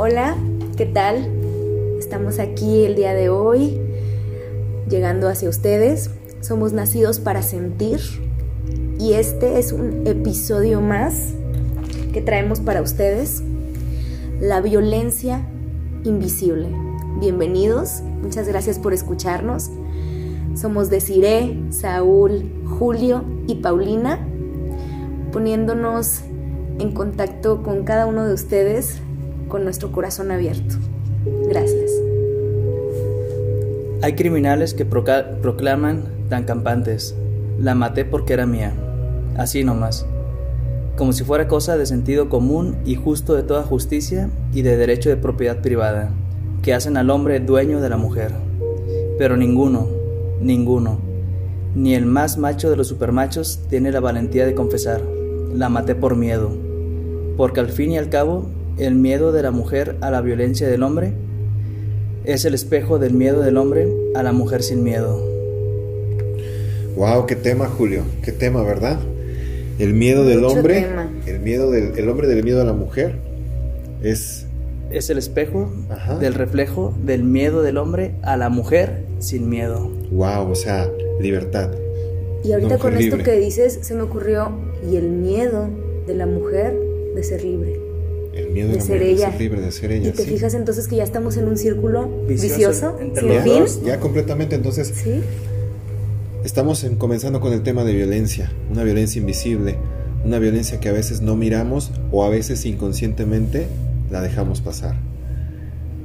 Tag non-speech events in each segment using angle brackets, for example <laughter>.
Hola, ¿qué tal? Estamos aquí el día de hoy, llegando hacia ustedes. Somos nacidos para sentir y este es un episodio más que traemos para ustedes. La violencia invisible. Bienvenidos, muchas gracias por escucharnos. Somos Desiree, Saúl, Julio y Paulina, poniéndonos en contacto con cada uno de ustedes con nuestro corazón abierto. Gracias. Hay criminales que proclaman tan campantes, la maté porque era mía, así nomás, como si fuera cosa de sentido común y justo de toda justicia y de derecho de propiedad privada, que hacen al hombre dueño de la mujer. Pero ninguno, ninguno, ni el más macho de los supermachos tiene la valentía de confesar, la maté por miedo, porque al fin y al cabo el miedo de la mujer a la violencia del hombre es el espejo del miedo del hombre a la mujer sin miedo. Wow, qué tema, Julio, qué tema, ¿verdad? El miedo del hombre, el miedo del el hombre del miedo a la mujer es es el espejo del reflejo del miedo del hombre a la mujer sin miedo. Wow, o sea, libertad. Y ahorita con esto que dices se me ocurrió y el miedo de la mujer de ser libre el miedo de, ser ella. libre, de ser ella. Y te fijas entonces que ya estamos en un círculo vicioso, Ya completamente, entonces. Sí. Estamos comenzando con el tema de violencia, una violencia invisible, una violencia que a veces no miramos o a veces inconscientemente la dejamos pasar.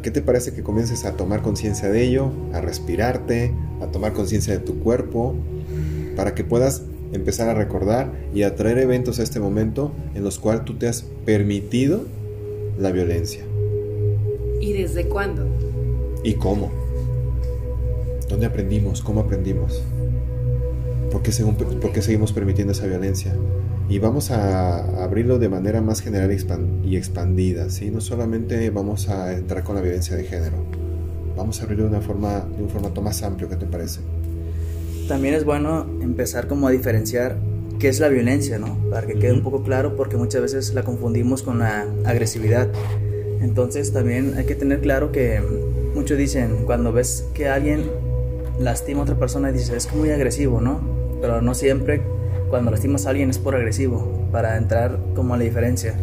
¿Qué te parece que comiences a tomar conciencia de ello, a respirarte, a tomar conciencia de tu cuerpo, para que puedas empezar a recordar y a traer eventos a este momento en los cuales tú te has permitido la violencia. ¿Y desde cuándo? ¿Y cómo? ¿Dónde aprendimos? ¿Cómo aprendimos? ¿Por qué, seguimos permitiendo esa violencia? Y vamos a abrirlo de manera más general y expandida, ¿sí? No solamente vamos a entrar con la violencia de género, vamos a abrirlo de una forma, de un formato más amplio, ¿qué te parece? También es bueno empezar como a diferenciar qué es la violencia, ¿no? Para que quede un poco claro, porque muchas veces la confundimos con la agresividad. Entonces también hay que tener claro que muchos dicen, cuando ves que alguien lastima a otra persona, dices, es muy agresivo, ¿no? Pero no siempre cuando lastimas a alguien es por agresivo, para entrar como a la diferencia.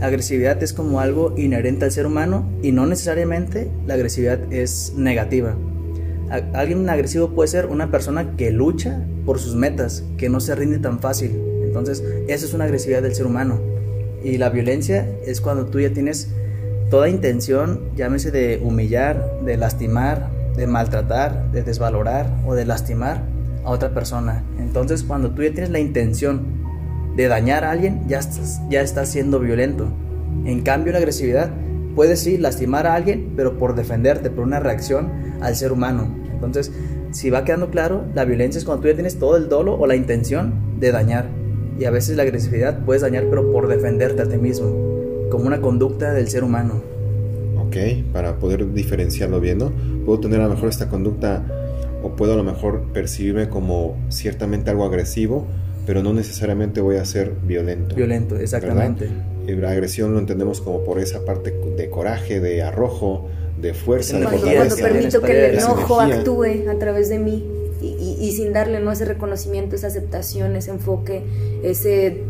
Agresividad es como algo inherente al ser humano y no necesariamente la agresividad es negativa. Alguien agresivo puede ser una persona que lucha por sus metas, que no se rinde tan fácil. Entonces, esa es una agresividad del ser humano. Y la violencia es cuando tú ya tienes toda intención, llámese de humillar, de lastimar, de maltratar, de desvalorar o de lastimar a otra persona. Entonces, cuando tú ya tienes la intención de dañar a alguien, ya estás, ya siendo violento. En cambio, la agresividad puede sí lastimar a alguien, pero por defenderte, por una reacción al ser humano. Entonces, si va quedando claro, la violencia es cuando tú ya tienes todo el dolo o la intención de dañar. Y a veces la agresividad puedes dañar, pero por defenderte a ti mismo, como una conducta del ser humano. Ok, para poder diferenciarlo bien, ¿no? Puedo tener a lo mejor esta conducta o puedo a lo mejor percibirme como ciertamente algo agresivo, pero no necesariamente voy a ser violento. Violento, exactamente. Y la agresión lo entendemos como por esa parte de coraje, de arrojo, de fuerza, de cuando, cuando permito que el enojo actúe a través de mí y, sin darle ¿no? ese reconocimiento, esa aceptación, ese enfoque, ese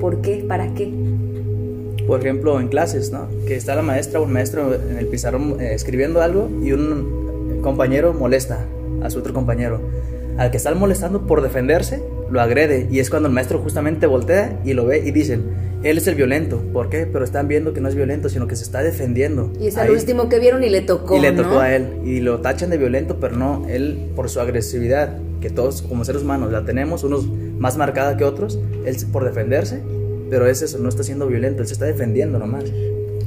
por qué, para qué. Por ejemplo, en clases, ¿no? Que está la maestra o el maestro en el pizarrón eh, escribiendo algo y un compañero molesta a su otro compañero. Al que está molestando por defenderse, lo agrede y es cuando el maestro justamente voltea y lo ve y dicen, él es el violento. ¿Por qué? Pero están viendo que no es violento, sino que se está defendiendo. Y es el último que vieron y le tocó. Y le tocó a él. Y lo tachan de violento, pero no, él por su agresividad, que todos como seres humanos la tenemos, unos más marcada que otros, él por defenderse, pero es eso, no está siendo violento, él se está defendiendo nomás.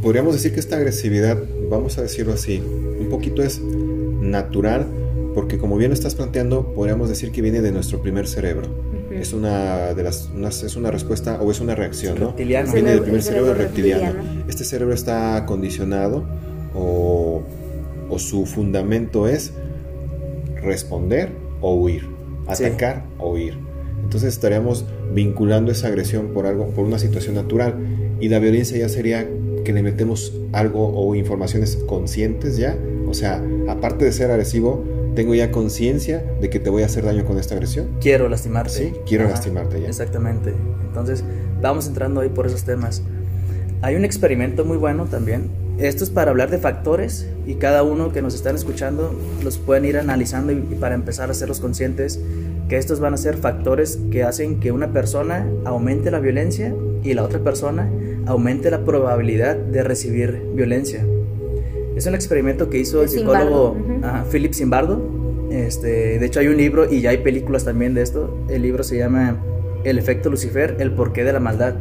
Podríamos decir que esta agresividad, vamos a decirlo así, un poquito es natural, porque como bien lo estás planteando, podríamos decir que viene de nuestro primer cerebro es una de las es una respuesta o es una reacción, ¿no? Reptiliano. Viene del primer cerebro, reptiliano. Este cerebro está condicionado o, o, su fundamento es responder o huir, atacar o huir. Entonces estaríamos vinculando esa agresión por algo, por una situación natural y la violencia ya sería que le metemos algo o informaciones conscientes ya. O sea, aparte de ser agresivo, tengo ya conciencia de que te voy a hacer daño con esta agresión. Quiero lastimarte. Sí, quiero lastimarte ya. Exactamente. Entonces, vamos entrando ahí por esos temas. Hay un experimento muy bueno también. Esto es para hablar de factores y cada uno que nos están escuchando los pueden ir analizando y, y para empezar a hacerlos conscientes que estos van a ser factores que hacen que una persona aumente la violencia y la otra persona aumente la probabilidad de recibir violencia. Es un experimento que hizo el psicólogo uh, Philip Zimbardo. Este, de hecho hay un libro y ya hay películas también de esto. El libro se llama El efecto Lucifer, el porqué de la maldad.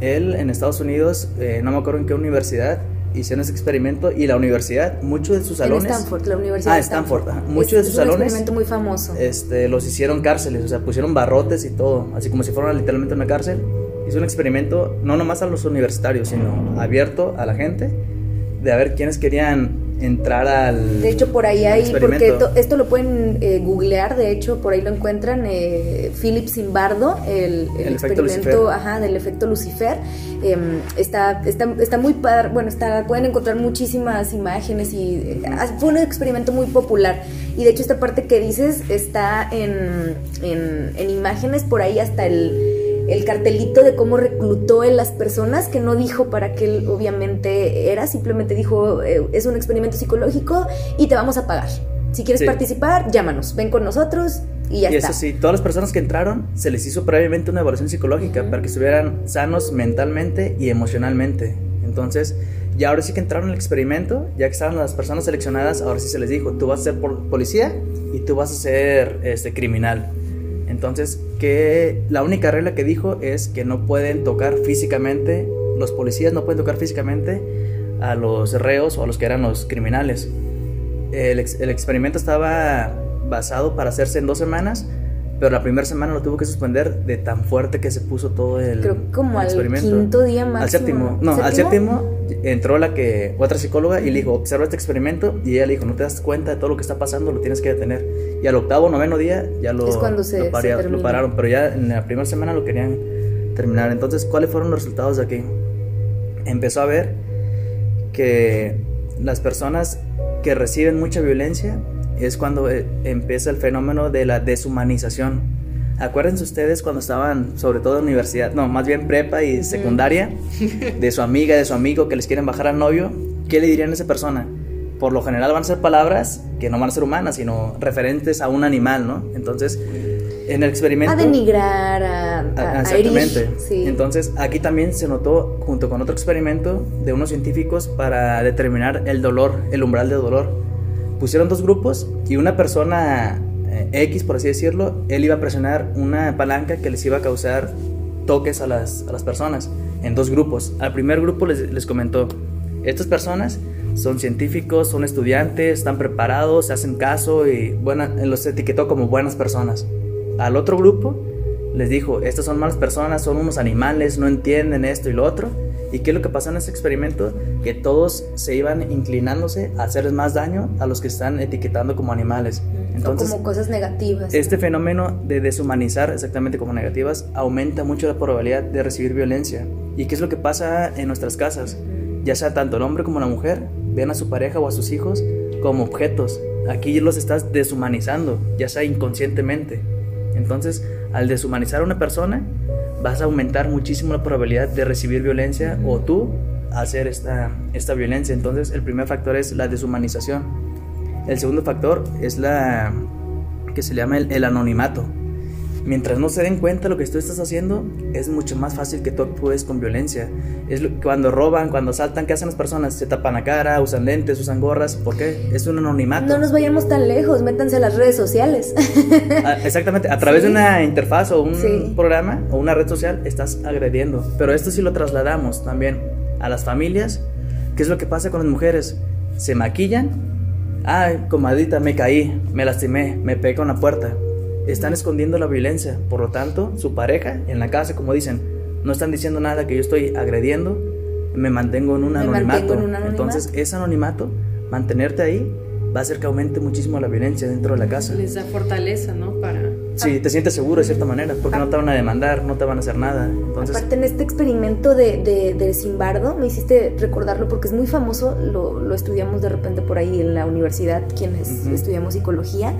Él en Estados Unidos, eh, no me acuerdo en qué universidad, hicieron ese experimento y la universidad, muchos de sus salones... En Stanford, la universidad Ah, Stanford. Stanford. Muchos de sus es salones... un experimento muy famoso. Este, los hicieron cárceles, o sea, pusieron barrotes y todo, así como si fueran literalmente una cárcel. Hizo un experimento, no nomás a los universitarios, sino abierto a la gente, de a ver quiénes querían entrar al. De hecho, por ahí hay, porque esto, esto lo pueden eh, googlear, de hecho, por ahí lo encuentran, eh, Philip Zimbardo, el, el, el experimento ajá, del efecto Lucifer. Eh, está, está, está muy padre, bueno, está, pueden encontrar muchísimas imágenes y eh, fue un experimento muy popular. Y de hecho, esta parte que dices está en, en, en imágenes, por ahí hasta el el cartelito de cómo reclutó él las personas, que no dijo para qué él obviamente era, simplemente dijo, eh, es un experimento psicológico y te vamos a pagar. Si quieres sí. participar, llámanos, ven con nosotros y ya y está. eso sí, todas las personas que entraron se les hizo previamente una evaluación psicológica uh -huh. para que estuvieran sanos mentalmente y emocionalmente. Entonces, ya ahora sí que entraron al experimento, ya que estaban las personas seleccionadas, ahora sí se les dijo, tú vas a ser policía y tú vas a ser este, criminal. Entonces, que la única regla que dijo es que no pueden tocar físicamente, los policías no pueden tocar físicamente a los reos o a los que eran los criminales. El, el experimento estaba basado para hacerse en dos semanas, pero la primera semana lo tuvo que suspender de tan fuerte que se puso todo el, Creo como el experimento. al quinto día máximo. Al séptimo, no, ¿Séptimo? al séptimo entró la que otra psicóloga y le dijo, observa este experimento y ella le dijo, no te das cuenta de todo lo que está pasando, lo tienes que detener. Y al octavo, noveno día ya lo, es cuando se, lo, paria, se lo pararon, pero ya en la primera semana lo querían terminar. Entonces, ¿cuáles fueron los resultados de aquí? Empezó a ver que las personas que reciben mucha violencia es cuando eh, empieza el fenómeno de la deshumanización. Acuérdense ustedes cuando estaban, sobre todo en universidad, no, más bien prepa y secundaria, <laughs> de su amiga, de su amigo que les quieren bajar al novio, ¿qué le dirían a esa persona? Por lo general van a ser palabras que no van a ser humanas, sino referentes a un animal, ¿no? Entonces, en el experimento... A denigrar, a, a, a Exactamente. A herir, sí. Entonces, aquí también se notó, junto con otro experimento de unos científicos, para determinar el dolor, el umbral de dolor. Pusieron dos grupos y una persona X, por así decirlo, él iba a presionar una palanca que les iba a causar toques a las, a las personas en dos grupos. Al primer grupo les, les, comentó, estas personas son científicos, son estudiantes, están preparados, se hacen caso y buena, los etiquetó como buenas personas. Al otro grupo les dijo, estas son malas personas, son unos animales, no entienden esto y lo otro. ¿Y qué es lo que pasó en este experimento? Que todos se iban inclinándose a hacerles más daño a los que están etiquetando como animales. Entonces, o como cosas negativas. Este fenómeno de deshumanizar exactamente como negativas aumenta mucho la probabilidad de recibir violencia. ¿Y qué es lo que pasa en nuestras casas? Ya sea tanto el hombre como la mujer, ven a su pareja o a sus hijos como objetos. Aquí los estás deshumanizando, ya sea inconscientemente. Entonces, al deshumanizar a una persona, vas a aumentar muchísimo la probabilidad de recibir violencia o tú hacer esta, esta violencia. Entonces, el primer factor es la deshumanización. El segundo factor es la que se llama el, el anonimato. Mientras no se den cuenta de lo que tú estás haciendo, es mucho más fácil que tú actúes con violencia. Es lo, cuando roban, cuando saltan, ¿qué hacen las personas? Se tapan la cara, usan lentes, usan gorras. ¿Por qué? Es un anonimato. No nos vayamos tan lejos, métanse a las redes sociales. Ah, exactamente, a través sí. de una interfaz o un sí. programa o una red social estás agrediendo. Pero esto sí lo trasladamos también a las familias. ¿Qué es lo que pasa con las mujeres? Se maquillan. Ay, comadita, me caí, me lastimé, me pegué con la puerta están escondiendo la violencia. Por lo tanto, su pareja en la casa, como dicen, no están diciendo nada que yo estoy agrediendo, me mantengo en un, anonimato. En un anonimato. Entonces, ese anonimato, mantenerte ahí, va a hacer que aumente muchísimo la violencia dentro de la casa. Les da fortaleza, ¿no? Para sí, te sientes seguro de cierta manera, porque no te van a demandar, no te van a hacer nada. Entonces, Aparte, en este experimento de, de, de Simbardo, me hiciste recordarlo porque es muy famoso, lo, lo estudiamos de repente por ahí en la universidad, quienes Ujú. estudiamos psicología.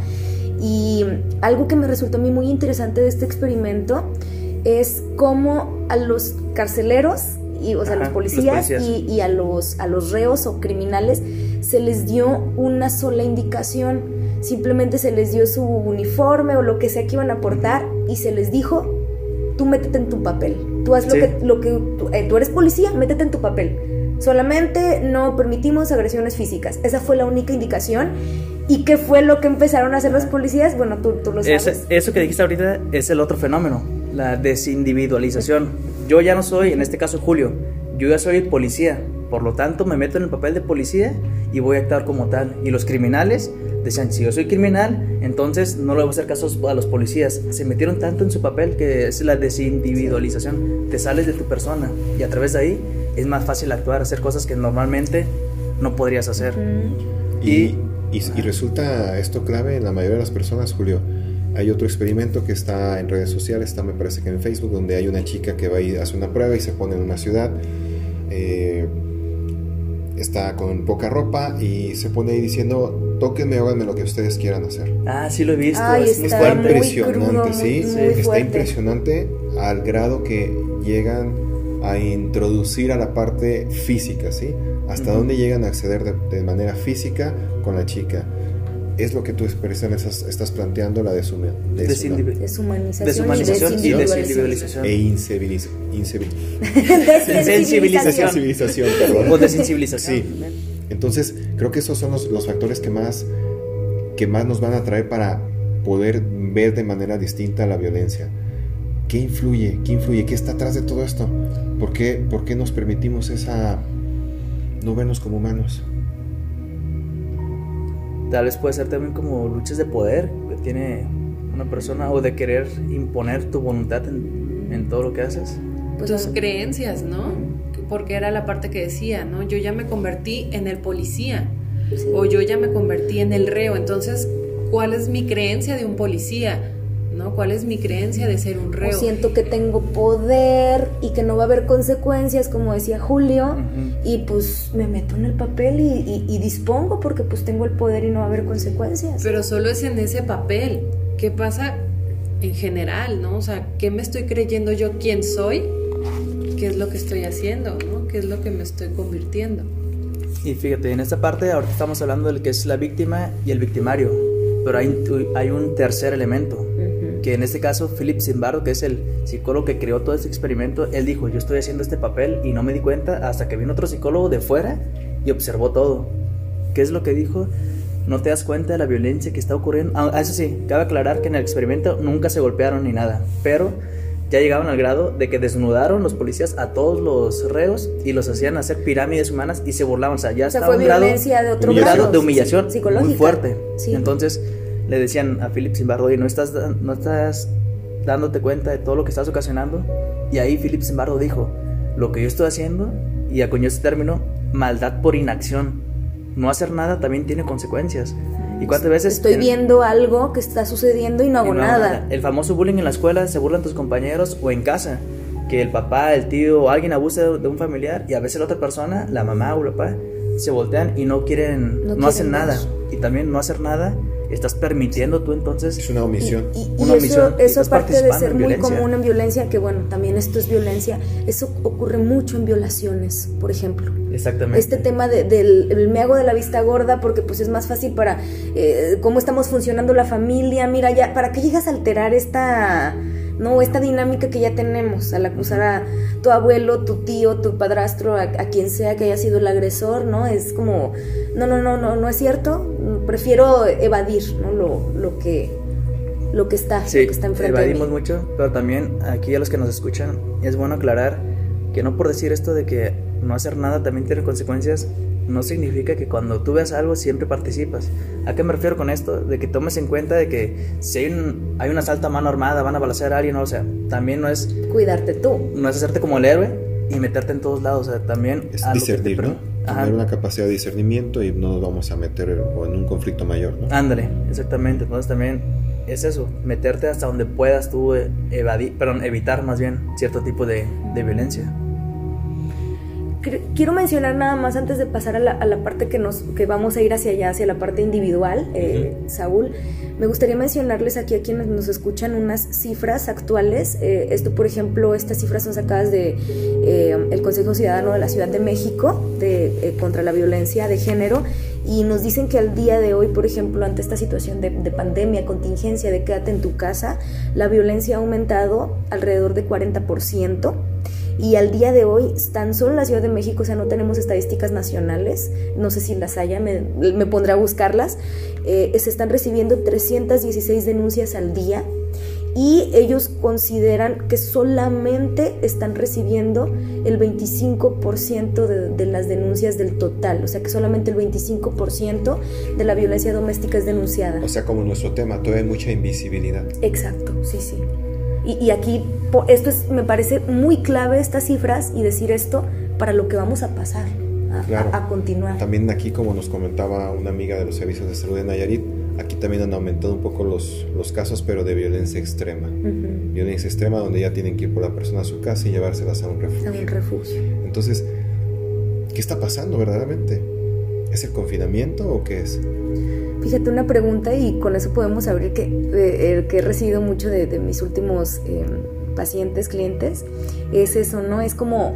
Y algo que me resultó a mí muy interesante de este experimento es cómo a los carceleros, y, o sea, a los policías, los policías. Y, y a, los, a los reos o criminales se les dio una sola indicación. Simplemente se les dio su uniforme o lo que sea que iban a portar y se les dijo, tú métete en tu papel. Tú haz lo que, lo que tú, eh, tú eres policía, métete en tu papel. Solamente no permitimos agresiones físicas. Esa fue la única indicación. ¿Y qué fue lo que empezaron a hacer los policías? Bueno, tú, tú lo sabes. Ese- eso que dijiste ahorita es el otro fenómeno, la desindividualización. Yo ya no soy, en este caso Julio, yo ya soy policía, por lo tanto me meto en el papel de policía y voy a actuar como tal. Y los criminales decían, si yo soy criminal, entonces no le voy a hacer caso a los policías. Se metieron tanto en su papel que es la desindividualización. Te sales de tu persona y a través de ahí es más fácil actuar, hacer cosas que normalmente no podrías hacer. Mm, Y, Y- y, y resulta esto clave en la mayoría de las personas, Julio. Hay otro experimento que está en redes sociales, está me parece que en Facebook, donde hay una chica que va y hace una prueba y se pone en una ciudad. eh, está con poca ropa y se pone ahí diciendo, tóquenme, háganme lo que ustedes quieran hacer. Ah, sí lo he visto. Ay, es muy está Está impresionante, crudo, muy- ¿sí? muy Está fuerte. impresionante al grado que llegan a introducir a la parte física, ¿sí? Hasta Ujú. dónde llegan a acceder de, de manera física con la chica. Es lo que tú precisamente estás, estás planteando, la Deshumanización, Deshumanización y desindividualización. e inciviliz- incivil- <laughs> Desensibilización. sensibilización, perdón. O desensibilización. Sí. Entonces, creo que esos son los, los factores que más, que más nos van a traer para poder ver de manera distinta la violencia. ¿Qué influye? ¿Qué influye? ¿Qué está atrás de todo esto? ¿Por qué, por qué nos permitimos esa... no vernos como humanos? Tal vez puede ser también como luchas de poder que tiene una persona o de querer imponer tu voluntad en, en todo lo que haces. Pues tus bueno. creencias, ¿no? Porque era la parte que decía, ¿no? Yo ya me convertí en el policía Sí. o yo ya me convertí en el reo. Entonces, ¿cuál es mi creencia de un policía? ¿Cuál es mi creencia de ser un O reo? siento que tengo poder y que no va a haber consecuencias, como decía Julio, Ujú. y pues me meto en el papel y, y- y dispongo porque pues tengo el poder y no va a haber consecuencias. Pero solo es en ese papel. ¿Qué pasa en general, no? O sea, ¿qué me estoy creyendo yo quién soy? ¿Qué es lo que estoy haciendo, no? ¿Qué es lo que me estoy convirtiendo? Y fíjate, en esta parte ahorita estamos hablando del que es la víctima y el victimario, pero hay, hay un tercer elemento. Que en este caso Philip Zimbardo, que es el psicólogo que creó todo este experimento, él dijo, yo estoy haciendo este papel y no me di cuenta hasta que vino otro psicólogo de fuera y observó todo. ¿Qué es lo que dijo? No te das cuenta de la violencia que está ocurriendo. Ah, eso sí, cabe aclarar que en el experimento nunca se golpearon ni nada, pero ya llegaban al grado de que desnudaron los policías a todos los reos y los hacían hacer pirámides humanas y se burlaban. O sea, ya O sea, estaba fue un grado, violencia de otro un grado grado, de humillación psicológica. muy fuerte. Sí. Entonces le decían a Philip Zimbardo, no estás, no estás dándote cuenta de todo lo que estás ocasionando. Y ahí Philip Zimbardo dijo, lo que yo estoy haciendo, y acuñó este término, maldad por inacción. No hacer nada también tiene consecuencias. ¿Y cuántas veces? Estoy en- viendo algo que está sucediendo y no hago y no nada. El famoso bullying en la escuela, se burlan tus compañeros o en casa. Que el papá, el tío o alguien abuse de, un familiar y a veces la otra persona, la mamá o el papá, se voltean y no quieren, No no, quieren hacen nada. Y también no hacer nada, estás permitiendo tú entonces Es una omisión. Y, y Una eso, omisión, eso aparte de ser muy común en violencia, que bueno, también esto es violencia, eso ocurre mucho en violaciones, por ejemplo. Exactamente. Este tema de- del el me hago de la vista gorda porque pues es más fácil para eh, cómo estamos funcionando la familia, mira ya, ¿para qué llegas a alterar esta, no, esta dinámica que ya tenemos al acusar a tu abuelo, tu tío, tu padrastro, a, a quien sea que haya sido el agresor, ¿no? Es como, no, no, no, no, no es cierto, prefiero evadir, ¿no? Lo, lo que, lo que está, Sí, lo que está enfrente de mí. evadimos mucho, pero también aquí a los que nos escuchan es bueno aclarar que no por decir esto de que no hacer nada también tiene consecuencias, no significa que cuando tú veas algo siempre participas. ¿A qué me refiero con esto? De que tomes en cuenta de que si hay un, hay un asalto a mano armada, van a balacear a alguien, o sea, también no es, Cuidarte tú. no es hacerte como el héroe y meterte en todos lados, o sea, también... Es discernir, ¿no? Ajá. Tener una capacidad de discernimiento y no nos vamos a meter o en un conflicto mayor, ¿no? Ándale, exactamente. Entonces también es eso, meterte hasta donde puedas tú eh, evadir, perdón, evitar más bien cierto tipo de, de violencia quiero mencionar nada más antes de pasar a la, a la, parte que, nos, que vamos a ir hacia allá, hacia la parte individual, eh, Saúl. Me gustaría mencionarles aquí a quienes nos escuchan unas cifras actuales. Eh, esto, por ejemplo, estas cifras son sacadas de eh, el Consejo Ciudadano de la Ciudad de México de, contra la violencia de género y nos dicen que al día de hoy, por ejemplo, ante esta situación de, de, pandemia, contingencia, de quédate en tu casa, la violencia ha aumentado alrededor de 40% y al día de hoy, tan solo en la Ciudad de México, o sea, no tenemos estadísticas nacionales, no sé si las haya, me, me pondré a buscarlas, eh, se están recibiendo 316 denuncias al día y ellos consideran que solamente están recibiendo el 25% de, de, las denuncias del total, o sea que solamente el 25% de la violencia doméstica es denunciada. O sea, como nuestro tema, todavía hay mucha invisibilidad. Exacto, sí, sí. Y, y, aquí esto es, me parece muy clave estas cifras y decir esto para lo que vamos a pasar, a, claro. a, a continuar. También aquí, como nos comentaba una amiga de los servicios de salud de Nayarit, aquí también han aumentado un poco los, los casos, pero de violencia extrema. Uh -huh. Violencia extrema donde ya tienen que ir por la persona a su casa y llevárselas a un refugio. A un refugio. Entonces, ¿qué está pasando verdaderamente? ¿Es el confinamiento o qué es? Fíjate una pregunta y con eso podemos abrir que, eh, que he recibido mucho de, de mis últimos eh, pacientes, clientes, es eso, ¿no? Es como,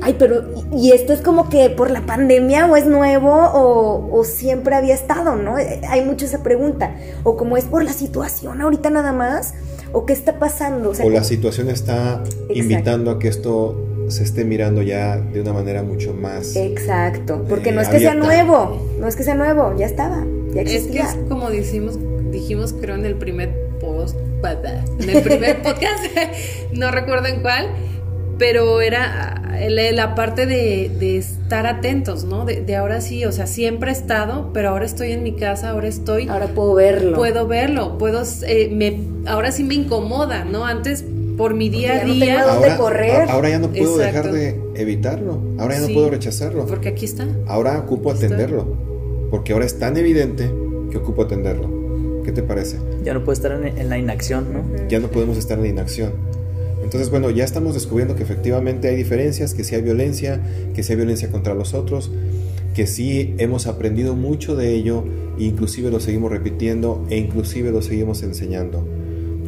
ay, pero ¿y esto es como que por la pandemia o es nuevo o, o siempre había estado, ¿no? Eh, hay mucho esa pregunta. O como es por la situación ahorita nada más, o qué está pasando. O, sea, o la situación está Exacto. invitando a que esto se esté mirando ya de una manera mucho más. Exacto, porque eh, no es que abierta. sea nuevo, no es que sea nuevo, ya estaba, ya existía. Es que es como dijimos, dijimos creo en el primer post, en el primer <laughs> podcast, <laughs> no recuerdo en cuál, pero era la parte de, de estar atentos, ¿no? De, de, ahora sí, o sea, siempre he estado, pero ahora estoy en mi casa, ahora estoy... Ahora puedo verlo. Puedo verlo, puedo, eh, me, ahora sí me incomoda, ¿no? Antes por mi día a día. No ahora, correr. ahora ya no puedo Exacto. dejar de evitarlo, ahora ya no sí, puedo rechazarlo. Porque aquí está. Ahora ocupo aquí atenderlo, está. porque ahora es tan evidente que ocupo atenderlo. ¿Qué te parece? Ya no puedo estar en, en la inacción, ¿no? Uh -huh. Ya no podemos estar en la inacción. Entonces, bueno, ya estamos descubriendo que efectivamente hay diferencias, que sí hay violencia, que sí hay violencia contra los otros, que sí hemos aprendido mucho de ello, e inclusive lo seguimos repitiendo e inclusive lo seguimos enseñando.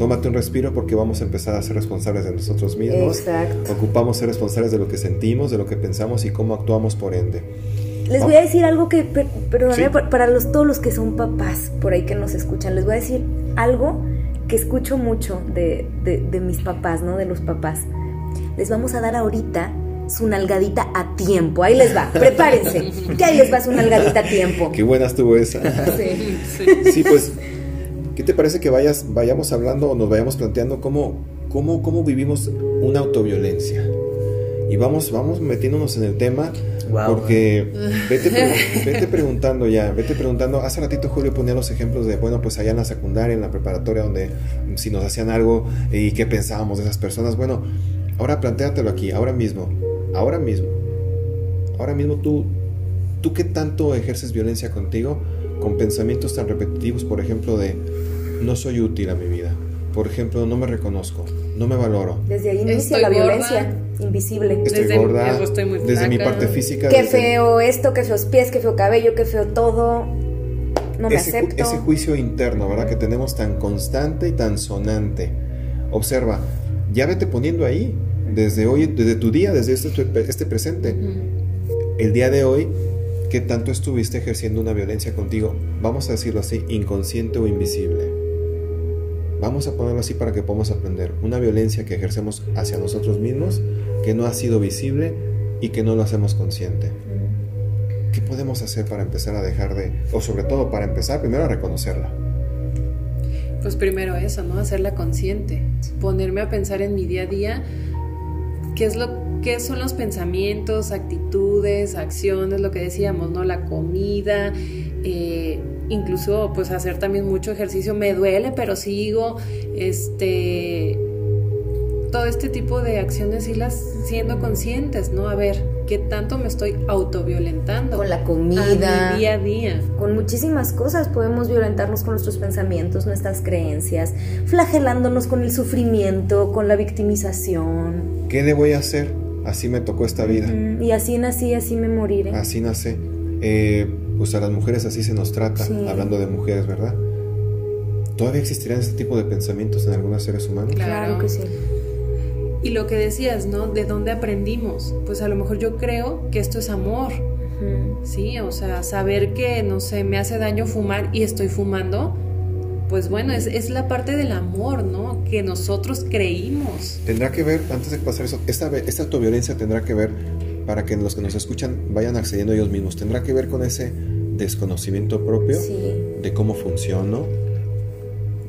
Tómate un respiro porque vamos a empezar a ser responsables de nosotros mismos. Exacto. Ocupamos ser responsables de lo que sentimos, de lo que pensamos y cómo actuamos por ende. Les voy a decir algo que, perdón, ¿Sí? para los, todos los que son papás por ahí que nos escuchan, les voy a decir algo que escucho mucho de, de, de mis papás, ¿no? De los papás. Les vamos a dar ahorita su nalgadita a tiempo. Ahí les va, <laughs> prepárense. que ahí les va su nalgadita a tiempo. Qué buena estuvo esa. Sí, <laughs> sí. sí pues, ¿qué te parece que vayas, vayamos hablando o nos vayamos planteando cómo, cómo, cómo vivimos una autoviolencia? Y vamos, vamos metiéndonos en el tema wow, porque <laughs> vete, vete, preguntando ya, vete preguntando. Hace ratito Julio ponía los ejemplos de, bueno, pues allá en la secundaria, en la preparatoria, donde si nos hacían algo y qué pensábamos de esas personas. Bueno, ahora plantéatelo aquí, ahora mismo, ahora mismo, ahora mismo tú, tú qué tanto ejerces violencia contigo con pensamientos tan repetitivos, por ejemplo, de no soy útil a mi vida. Por ejemplo, no me reconozco, no me valoro. Desde ahí inicia estoy la gorda. violencia invisible. Estoy desde, gorda, estoy muy desde mi parte física. Qué desde... feo esto, qué feos pies, qué feo cabello, qué feo todo. No me ese, acepto. Ese juicio interno, ¿verdad? Que tenemos tan constante y tan sonante. Observa, ya vete poniendo ahí, desde hoy, desde tu día, desde este, este presente. Uh -huh. El día de hoy, ¿qué tanto estuviste ejerciendo una violencia contigo? Vamos a decirlo así, inconsciente o invisible. Vamos a ponerlo así para que podamos aprender. Una violencia que ejercemos hacia nosotros mismos, que no ha sido visible y que no lo hacemos consciente. ¿Qué podemos hacer para empezar a dejar de, o sobre todo para empezar primero a reconocerla? Pues primero eso, ¿no? Hacerla consciente. Ponerme a pensar en mi día a día qué es lo qué son los pensamientos, actitudes, acciones, lo que decíamos, ¿no? La comida, eh, incluso pues hacer también mucho ejercicio, me duele, pero sigo, este, todo este tipo de acciones irlas siendo conscientes, ¿no? A ver, ¿qué tanto me estoy autoviolentando? Con la comida. A mi día a día. Con muchísimas cosas podemos violentarnos con nuestros pensamientos, nuestras creencias, flagelándonos con el sufrimiento, con la victimización. ¿Qué le voy a hacer? Así me tocó esta vida. Mm, Y así nací, así me moriré. Así nace. Eh, pues a las mujeres así se nos trata, Sí. hablando de mujeres, ¿verdad? ¿Todavía existirán este tipo de pensamientos en algunos seres humanos? Claro. Claro que sí. Y lo que decías, ¿no? ¿De dónde aprendimos? Pues a lo mejor yo creo que esto es amor. ¿sí? O sea, saber que, no sé, me hace daño fumar y estoy fumando, pues bueno, es, es la parte del amor, ¿no? Que nosotros creímos. Tendrá que ver, antes de pasar eso, esta, esta autoviolencia tendrá que ver, para que los que nos escuchan vayan accediendo ellos mismos, tendrá que ver con ese desconocimiento propio Sí. de cómo funciono,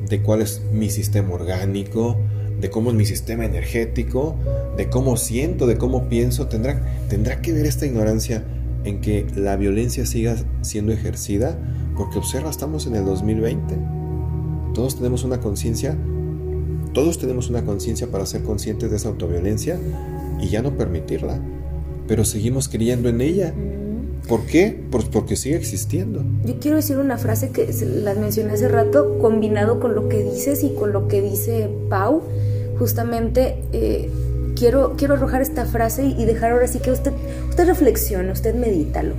de cuál es mi sistema orgánico, de cómo es mi sistema energético, de cómo siento, de cómo pienso. Tendrá, tendrá que ver esta ignorancia en que la violencia siga siendo ejercida, porque observa, estamos en el 2020. Todos tenemos una conciencia, todos tenemos una conciencia para ser conscientes de esa autoviolencia y ya no permitirla, pero seguimos creyendo en ella. ¿Por qué? Pues porque sigue existiendo. Yo quiero decir una frase que las mencioné hace rato, combinado con lo que dices y con lo que dice Pau. Justamente eh, quiero, quiero arrojar esta frase y dejar ahora sí que usted, usted reflexione, usted medítalo.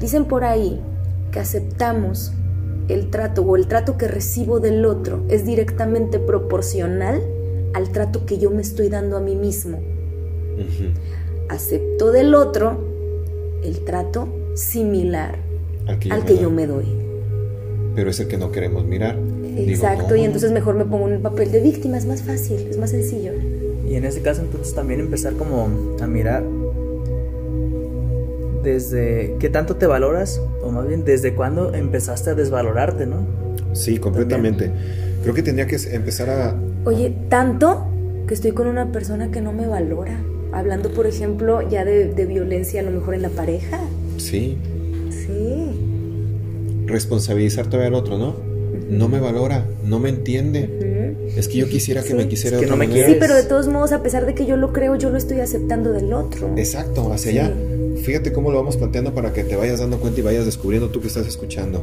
Dicen por ahí que aceptamos el trato o el trato que recibo del otro es directamente proporcional al trato que yo me estoy dando a mí mismo. Acepto del otro el trato similar Al que yo, al me, que doy. yo me doy. Pero es el que no queremos mirar. Digo, Exacto, no, y entonces mejor me pongo en el papel de víctima, es más fácil, es más sencillo. Y en este caso entonces también empezar como a mirar desde qué tanto te valoras, o más bien desde cuándo empezaste a desvalorarte, ¿no? Sí, completamente. Creo que tendría que empezar a... Oye, tanto que estoy con una persona que no me valora. Hablando, por ejemplo, ya de, de violencia a lo mejor en la pareja. Sí, Sí. responsabilizar todavía al otro, ¿no? No me valora, no me entiende. Es que yo quisiera que Sí. me quisiera Es de que otra no me manera. Sí, pero de todos modos, a pesar de que yo lo creo, yo lo estoy aceptando del otro. Exacto, hacia Sí. allá. Fíjate cómo lo vamos planteando para que te vayas dando cuenta y vayas descubriendo tú que estás escuchando.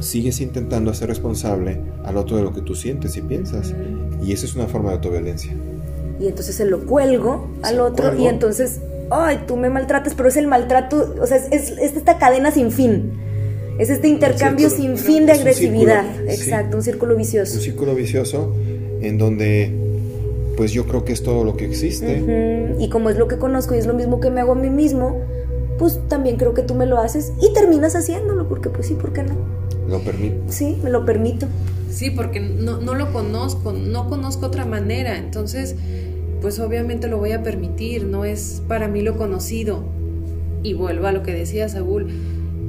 Sigues intentando hacer responsable al otro de lo que tú sientes y piensas. Y eso es una forma de autoviolencia. Y entonces se lo cuelgo al Se otro cuelgo. y entonces, ay, tú me maltratas, pero es el maltrato, o sea, es, es- es esta cadena sin fin. Es este intercambio círculo. sin fin de un agresividad. sí. Exacto, un círculo vicioso. Un círculo vicioso en donde pues yo creo que es todo lo que existe. Y como es lo que conozco y es lo mismo que me hago a mí mismo, pues también creo que tú me lo haces y terminas haciéndolo, porque pues sí, ¿por qué no? Lo permite. Sí, me lo permito. Sí, porque no, no lo conozco, no conozco otra manera, entonces, pues obviamente lo voy a permitir, no es para mí lo conocido. Y vuelvo a lo que decía Saúl,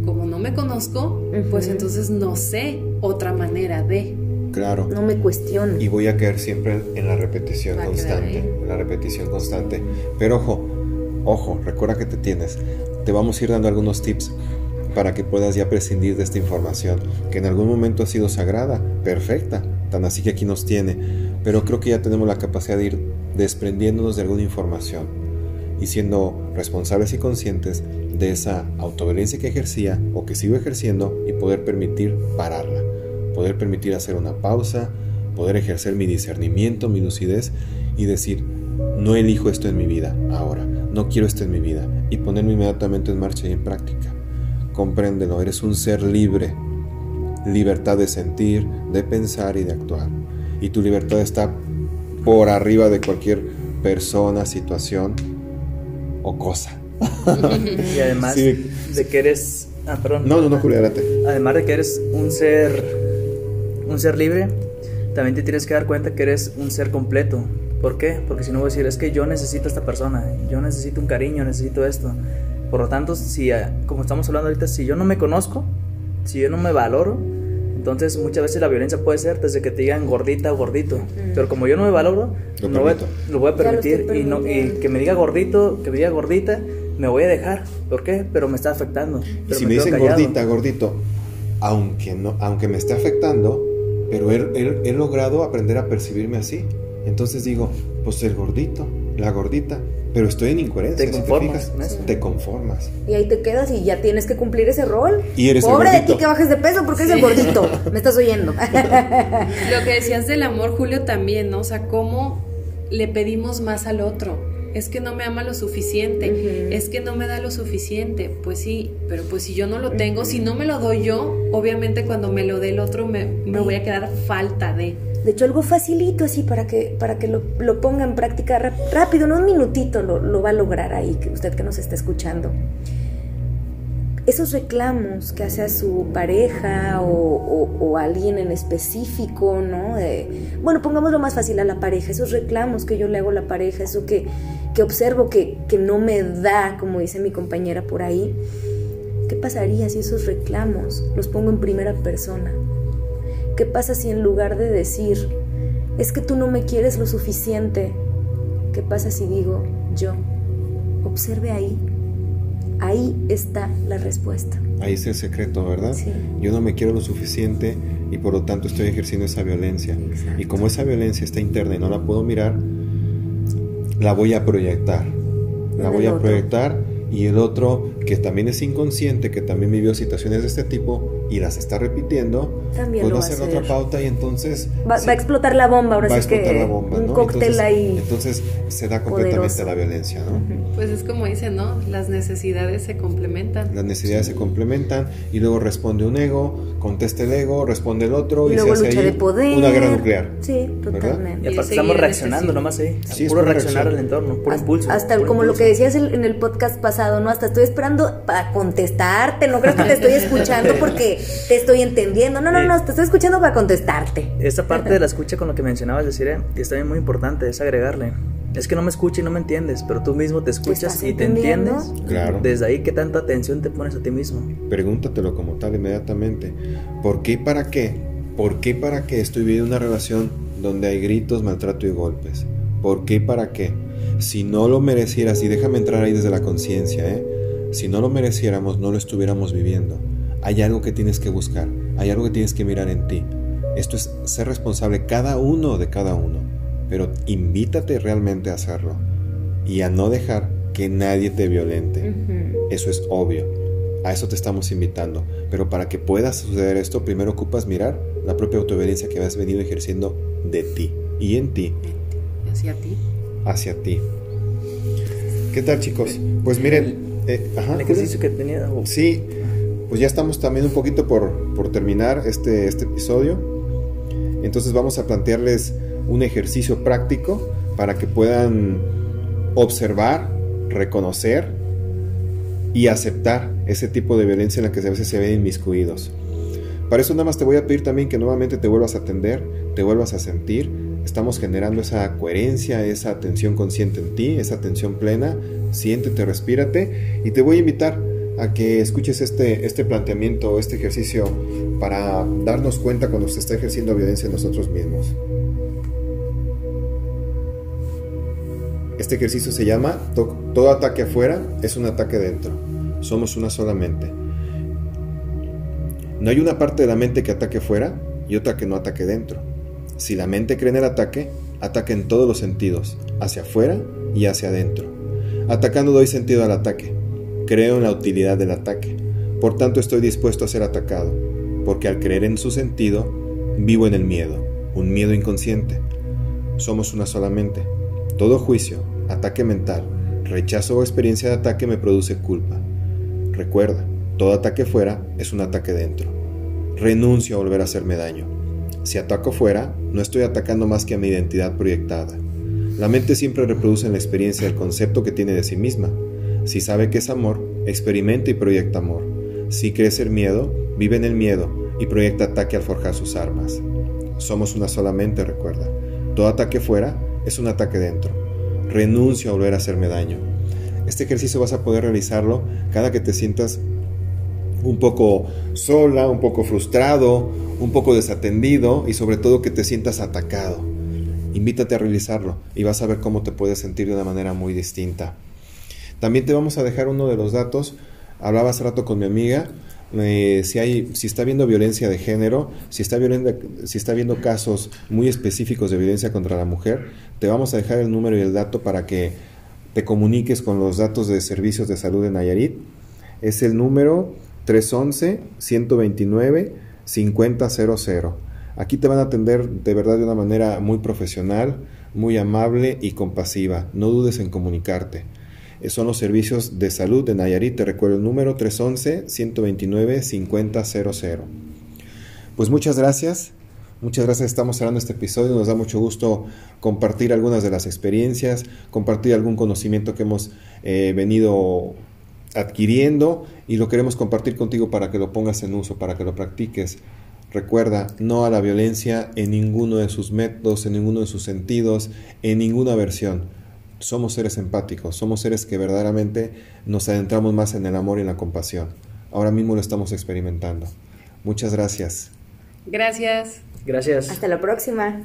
como no me conozco, pues entonces no sé otra manera de. Claro. No me cuestiono. Y voy a caer siempre en la repetición Va a constante. En la repetición constante. Pero ojo, ojo, recuerda que te tienes. Te vamos a ir dando algunos tips para que puedas ya prescindir de esta información, que en algún momento ha sido sagrada, perfecta, tan así que aquí nos tiene. Pero creo que ya tenemos la capacidad de ir desprendiéndonos de alguna información y siendo responsables y conscientes de esa autoviolencia que ejercía o que sigo ejerciendo y poder permitir pararla, poder permitir hacer una pausa, poder ejercer mi discernimiento, mi lucidez y decir, no elijo esto en mi vida ahora, no quiero esto en mi vida y ponerme inmediatamente en marcha y en práctica. Compréndelo, eres un ser libre, libertad de sentir, de pensar y de actuar. Y tu libertad está por arriba de cualquier persona, situación o cosa. Y además Sí. de que eres... Ah, perdón. No, no, no, Julia, adelante. Además de que eres un ser... Un ser libre, también te tienes que dar cuenta que eres un ser completo. ¿Por qué? Porque si no voy a decir, es que yo necesito a esta persona, yo necesito un cariño, necesito esto. Por lo tanto, si, eh, como estamos hablando ahorita, si yo no me conozco, si yo no me valoro, entonces muchas veces la violencia puede ser desde que te digan gordita o gordito. Pero como yo no me valoro, Lo no voy lo voy a permitir y, no, y que me diga gordito, que me diga gordita, me voy a dejar. ¿Por qué? Pero me está afectando. Y Pero si me quedo dicen callado. gordita, gordito, aunque, no, aunque me esté afectando, pero he, he- he logrado aprender a percibirme así. Entonces digo, pues el gordito, la gordita, pero estoy en incoherencia. Te si conformas fijas, con eso. Te conformas. Y ahí te quedas y ya tienes que cumplir ese rol. Y eres el Pobre de ti que bajes de peso porque eres el gordito. <laughs> Me estás oyendo. Lo que decías del amor, Julio, también, ¿no? O sea, cómo le pedimos más al otro. Es que no me ama lo suficiente, es que no me da lo suficiente. Pues sí, pero pues si yo no lo tengo, si no me lo doy yo, obviamente cuando me lo dé el otro me, me voy a quedar falta de. De hecho, algo facilito así para que, para que lo, lo ponga en práctica rápido, no un minutito lo, lo va a lograr ahí, que usted que nos está escuchando. Esos reclamos que hace a su pareja o, o- o a alguien en específico, ¿no? De- bueno, pongámoslo más fácil a la pareja, esos reclamos que yo le hago a la pareja, eso que, que observo que, que no me da, como dice mi compañera por ahí. ¿Qué pasaría si esos reclamos los pongo en primera persona? ¿Qué pasa si en lugar de decir, es que tú no me quieres lo suficiente, qué pasa si digo yo? Observe ahí. Ahí está la respuesta. Ahí es el secreto, ¿verdad? Sí. Yo no me quiero lo suficiente y por lo tanto estoy ejerciendo esa violencia. Exacto. Y como esa violencia está interna y no la puedo mirar, la voy a proyectar. La voy a otro. proyectar y el otro que también es inconsciente, que también vivió situaciones de este tipo y las está repitiendo, También pues lo va a ser otra hacer. pauta y entonces Va, sí, va a explotar la bomba, ahora va a sí que explotar la bomba, un ¿no? cóctel entonces, ahí. entonces se da completamente poderoso. a la violencia, ¿no? Pues es como dicen, ¿no? Las necesidades se complementan. Las necesidades se complementan y luego responde un ego, contesta el ego, responde el otro y, Y luego se hace lucha ahí de poder. una guerra nuclear. Sí, ¿verdad? totalmente. Y aparte estamos en reaccionando nomás ahí. Sí, es puro reaccionar al entorno, puro Hasta- impulso. Hasta puro como lo que decías en el podcast pasado, ¿no? Hasta estoy esperando para contestarte, no creo que te estoy <laughs> escuchando porque te estoy entendiendo. No, no, no, te estoy escuchando para contestarte. Esta parte de la escucha con lo que mencionabas, decir, eh, es también muy importante, es agregarle. Es que no me escuchas y no me entiendes, pero tú mismo te escuchas y te entiendes. Claro. Desde ahí, ¿qué tanta atención te pones a ti mismo? Pregúntatelo como tal inmediatamente. ¿Por qué y para qué? ¿Por qué y para qué estoy viviendo una relación donde hay gritos, maltrato y golpes? ¿Por qué y para qué? Si no lo merecieras, y déjame entrar ahí desde la conciencia, ¿eh? Si no lo mereciéramos, no lo estuviéramos viviendo. Hay algo que tienes que buscar, hay algo que tienes que mirar en ti. Esto es ser responsable cada uno de cada uno, pero invítate realmente a hacerlo y a no dejar que nadie te violente. Ujú. Eso es obvio. A eso te estamos invitando. Pero para que pueda suceder esto, primero ocupas mirar la propia autoviolencia que has venido ejerciendo de ti y en ti, Hacia ti. hacia ti. ¿Qué tal, chicos? Pues miren, eh, ajá, El ejercicio que tenía. oh, Sí, pues ya estamos también un poquito por, por terminar este, este episodio. Entonces vamos a plantearles un ejercicio práctico para que puedan observar, reconocer y aceptar ese tipo de violencia en la que a veces se ven inmiscuidos. Para eso nada más te voy a pedir también que nuevamente te vuelvas a atender, te vuelvas a sentir. Estamos generando esa coherencia, esa atención consciente en ti, esa atención plena. Siéntete, respírate y te voy a invitar a que escuches este, este planteamiento, este ejercicio para darnos cuenta cuando se está ejerciendo violencia en nosotros mismos. Este ejercicio se llama to- Todo ataque afuera es un ataque dentro. Somos una sola mente. No hay una parte de la mente que ataque fuera y otra que no ataque dentro. Si la mente cree en el ataque, ataca en todos los sentidos, hacia afuera y hacia adentro. Atacando doy sentido al ataque. Creo en la utilidad del ataque. Por tanto estoy dispuesto a ser atacado, porque al creer en su sentido, vivo en el miedo, un miedo inconsciente. Somos una sola mente. Todo juicio, ataque mental, rechazo o experiencia de ataque me produce culpa. Recuerda, todo ataque fuera es un ataque dentro. Renuncio a volver a hacerme daño. Si ataco fuera, no estoy atacando más que a mi identidad proyectada. La mente siempre reproduce en la experiencia el concepto que tiene de sí misma. Si sabe que es amor, experimenta y proyecta amor. Si cree ser miedo, vive en el miedo y proyecta ataque al forjar sus armas. Somos una sola mente, recuerda. Todo ataque fuera es un ataque dentro. Renuncio a volver a hacerme daño. Este ejercicio vas a poder realizarlo cada que te sientas un poco sola, un poco frustrado, un poco desatendido y sobre todo que te sientas atacado. Invítate a realizarlo y vas a ver cómo te puedes sentir de una manera muy distinta. También te vamos a dejar uno de los datos. Hablaba hace rato con mi amiga eh, si, hay, si está habiendo violencia de género, si está, violenta, si está habiendo casos muy específicos de violencia contra la mujer, te vamos a dejar el número y el dato para que te comuniques con los datos de servicios de salud de Nayarit. Es el número 311-129-5000. Aquí te van a atender de verdad de una manera muy profesional, muy amable y compasiva. No dudes en comunicarte. Son los servicios de salud de Nayarit. Te recuerdo el número 311-129-5000. Pues muchas gracias. Muchas gracias, estamos cerrando este episodio. Nos da mucho gusto compartir algunas de las experiencias, compartir algún conocimiento que hemos eh, venido adquiriendo y lo queremos compartir contigo para que lo pongas en uso, para que lo practiques. Recuerda, no a la violencia en ninguno de sus métodos, en ninguno de sus sentidos, en ninguna versión somos seres empáticos, somos seres que verdaderamente nos adentramos más en el amor y en la compasión. Ahora mismo lo estamos experimentando. Muchas gracias. Gracias. Gracias. Hasta la próxima.